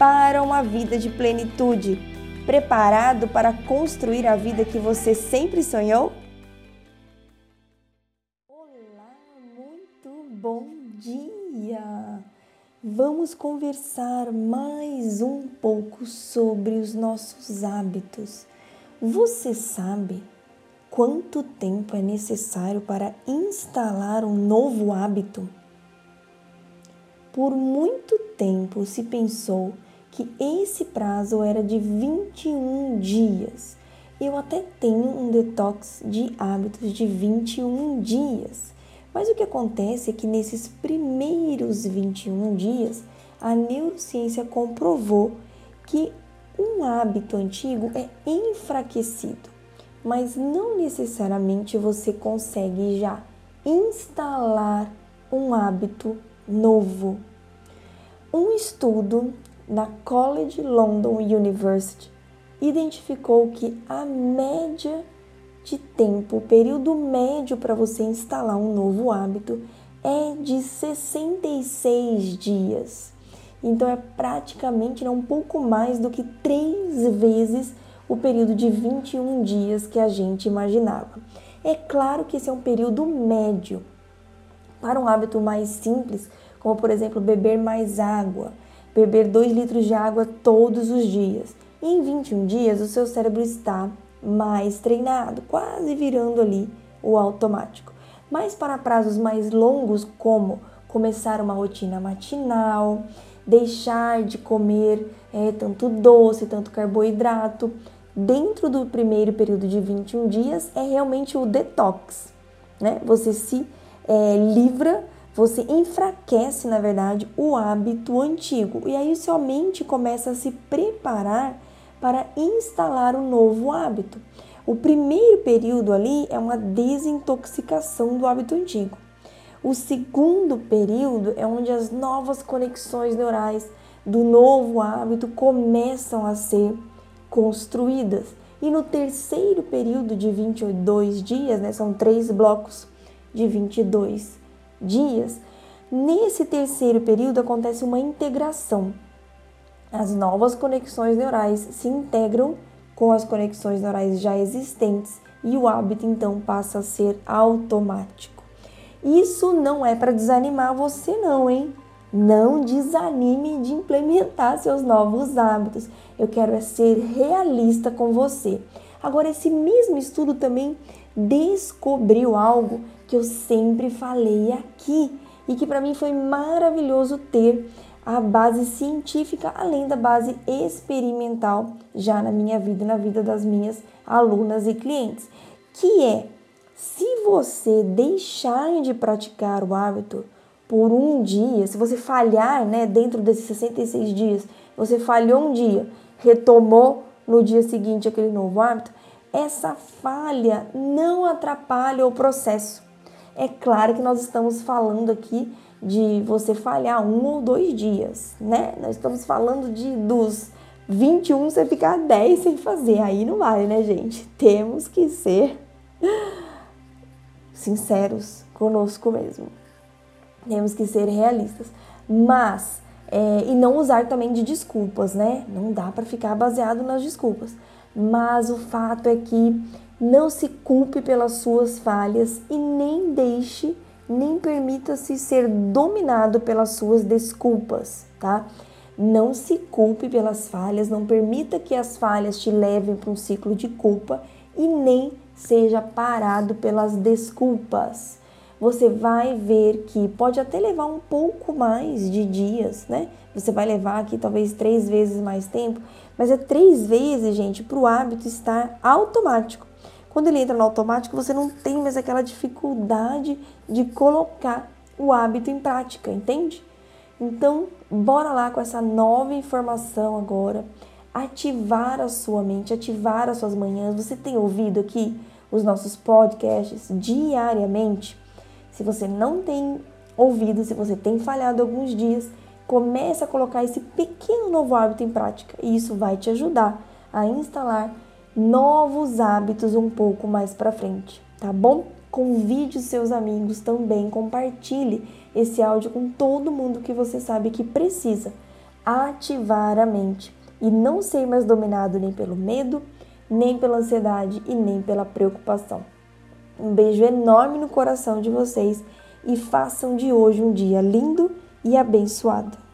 para uma vida de plenitude, preparado para construir a vida que você sempre sonhou? Olá, muito bom dia! Vamos conversar mais um pouco sobre os nossos hábitos. Você sabe quanto tempo é necessário para instalar um novo hábito? Por muito tempo se pensou que esse prazo era de 21 dias. Eu até tenho um detox de hábitos de 21 dias. Mas o que acontece é que nesses primeiros 21 dias, a neurociência comprovou que um hábito antigo é enfraquecido, mas não necessariamente você consegue já instalar um hábito novo. Um estudo na College London University identificou que a média de tempo, o período médio para você instalar um novo hábito é de 66 dias. Então é praticamente né, um pouco mais do que três vezes o período de 21 dias que a gente imaginava. É claro que esse é um período médio. Para um hábito mais simples, como por exemplo beber mais água, beber 2 litros de água todos os dias. E em 21 dias, o seu cérebro está mais treinado, quase virando ali o automático. Mas para prazos mais longos, como começar uma rotina matinal, deixar de comer é, tanto doce, tanto carboidrato, dentro do primeiro período de 21 dias é realmente o detox, né? Você se é, livra você enfraquece, na verdade, o hábito antigo. E aí sua mente começa a se preparar para instalar o um novo hábito. O primeiro período ali é uma desintoxicação do hábito antigo. O segundo período é onde as novas conexões neurais do novo hábito começam a ser construídas. E no terceiro período de 22 dias, né, são três blocos de 22 dias, nesse terceiro período acontece uma integração. As novas conexões neurais se integram com as conexões neurais já existentes e o hábito então passa a ser automático. Isso não é para desanimar você não, hein? Não desanime de implementar seus novos hábitos. Eu quero é ser realista com você. Agora esse mesmo estudo também descobriu algo que eu sempre falei aqui e que para mim foi maravilhoso ter a base científica além da base experimental já na minha vida e na vida das minhas alunas e clientes, que é se você deixar de praticar o hábito por um dia, se você falhar, né, dentro desses 66 dias, você falhou um dia, retomou no dia seguinte aquele novo hábito, essa falha não atrapalha o processo. É claro que nós estamos falando aqui de você falhar um ou dois dias, né? Nós estamos falando de dos 21 você ficar 10 sem fazer. Aí não vale, né, gente? Temos que ser sinceros conosco mesmo. Temos que ser realistas. Mas, é, e não usar também de desculpas, né? Não dá para ficar baseado nas desculpas. Mas o fato é que não se culpe pelas suas falhas e nem deixe, nem permita-se ser dominado pelas suas desculpas, tá? Não se culpe pelas falhas, não permita que as falhas te levem para um ciclo de culpa e nem seja parado pelas desculpas. Você vai ver que pode até levar um pouco mais de dias, né? Você vai levar aqui talvez três vezes mais tempo, mas é três vezes, gente, para o hábito estar automático. Quando ele entra no automático, você não tem mais aquela dificuldade de colocar o hábito em prática, entende? Então, bora lá com essa nova informação agora. ativar a sua mente, ativar as suas manhãs. Você tem ouvido aqui os nossos podcasts diariamente? Se você não tem ouvido, se você tem falhado alguns dias, comece a colocar esse pequeno novo hábito em prática e isso vai te ajudar a instalar novos hábitos um pouco mais para frente, tá bom? Convide os seus amigos também, compartilhe esse áudio com todo mundo que você sabe que precisa ativar a mente e não ser mais dominado nem pelo medo, nem pela ansiedade e nem pela preocupação. Um beijo enorme no coração de vocês e façam de hoje um dia lindo e abençoado.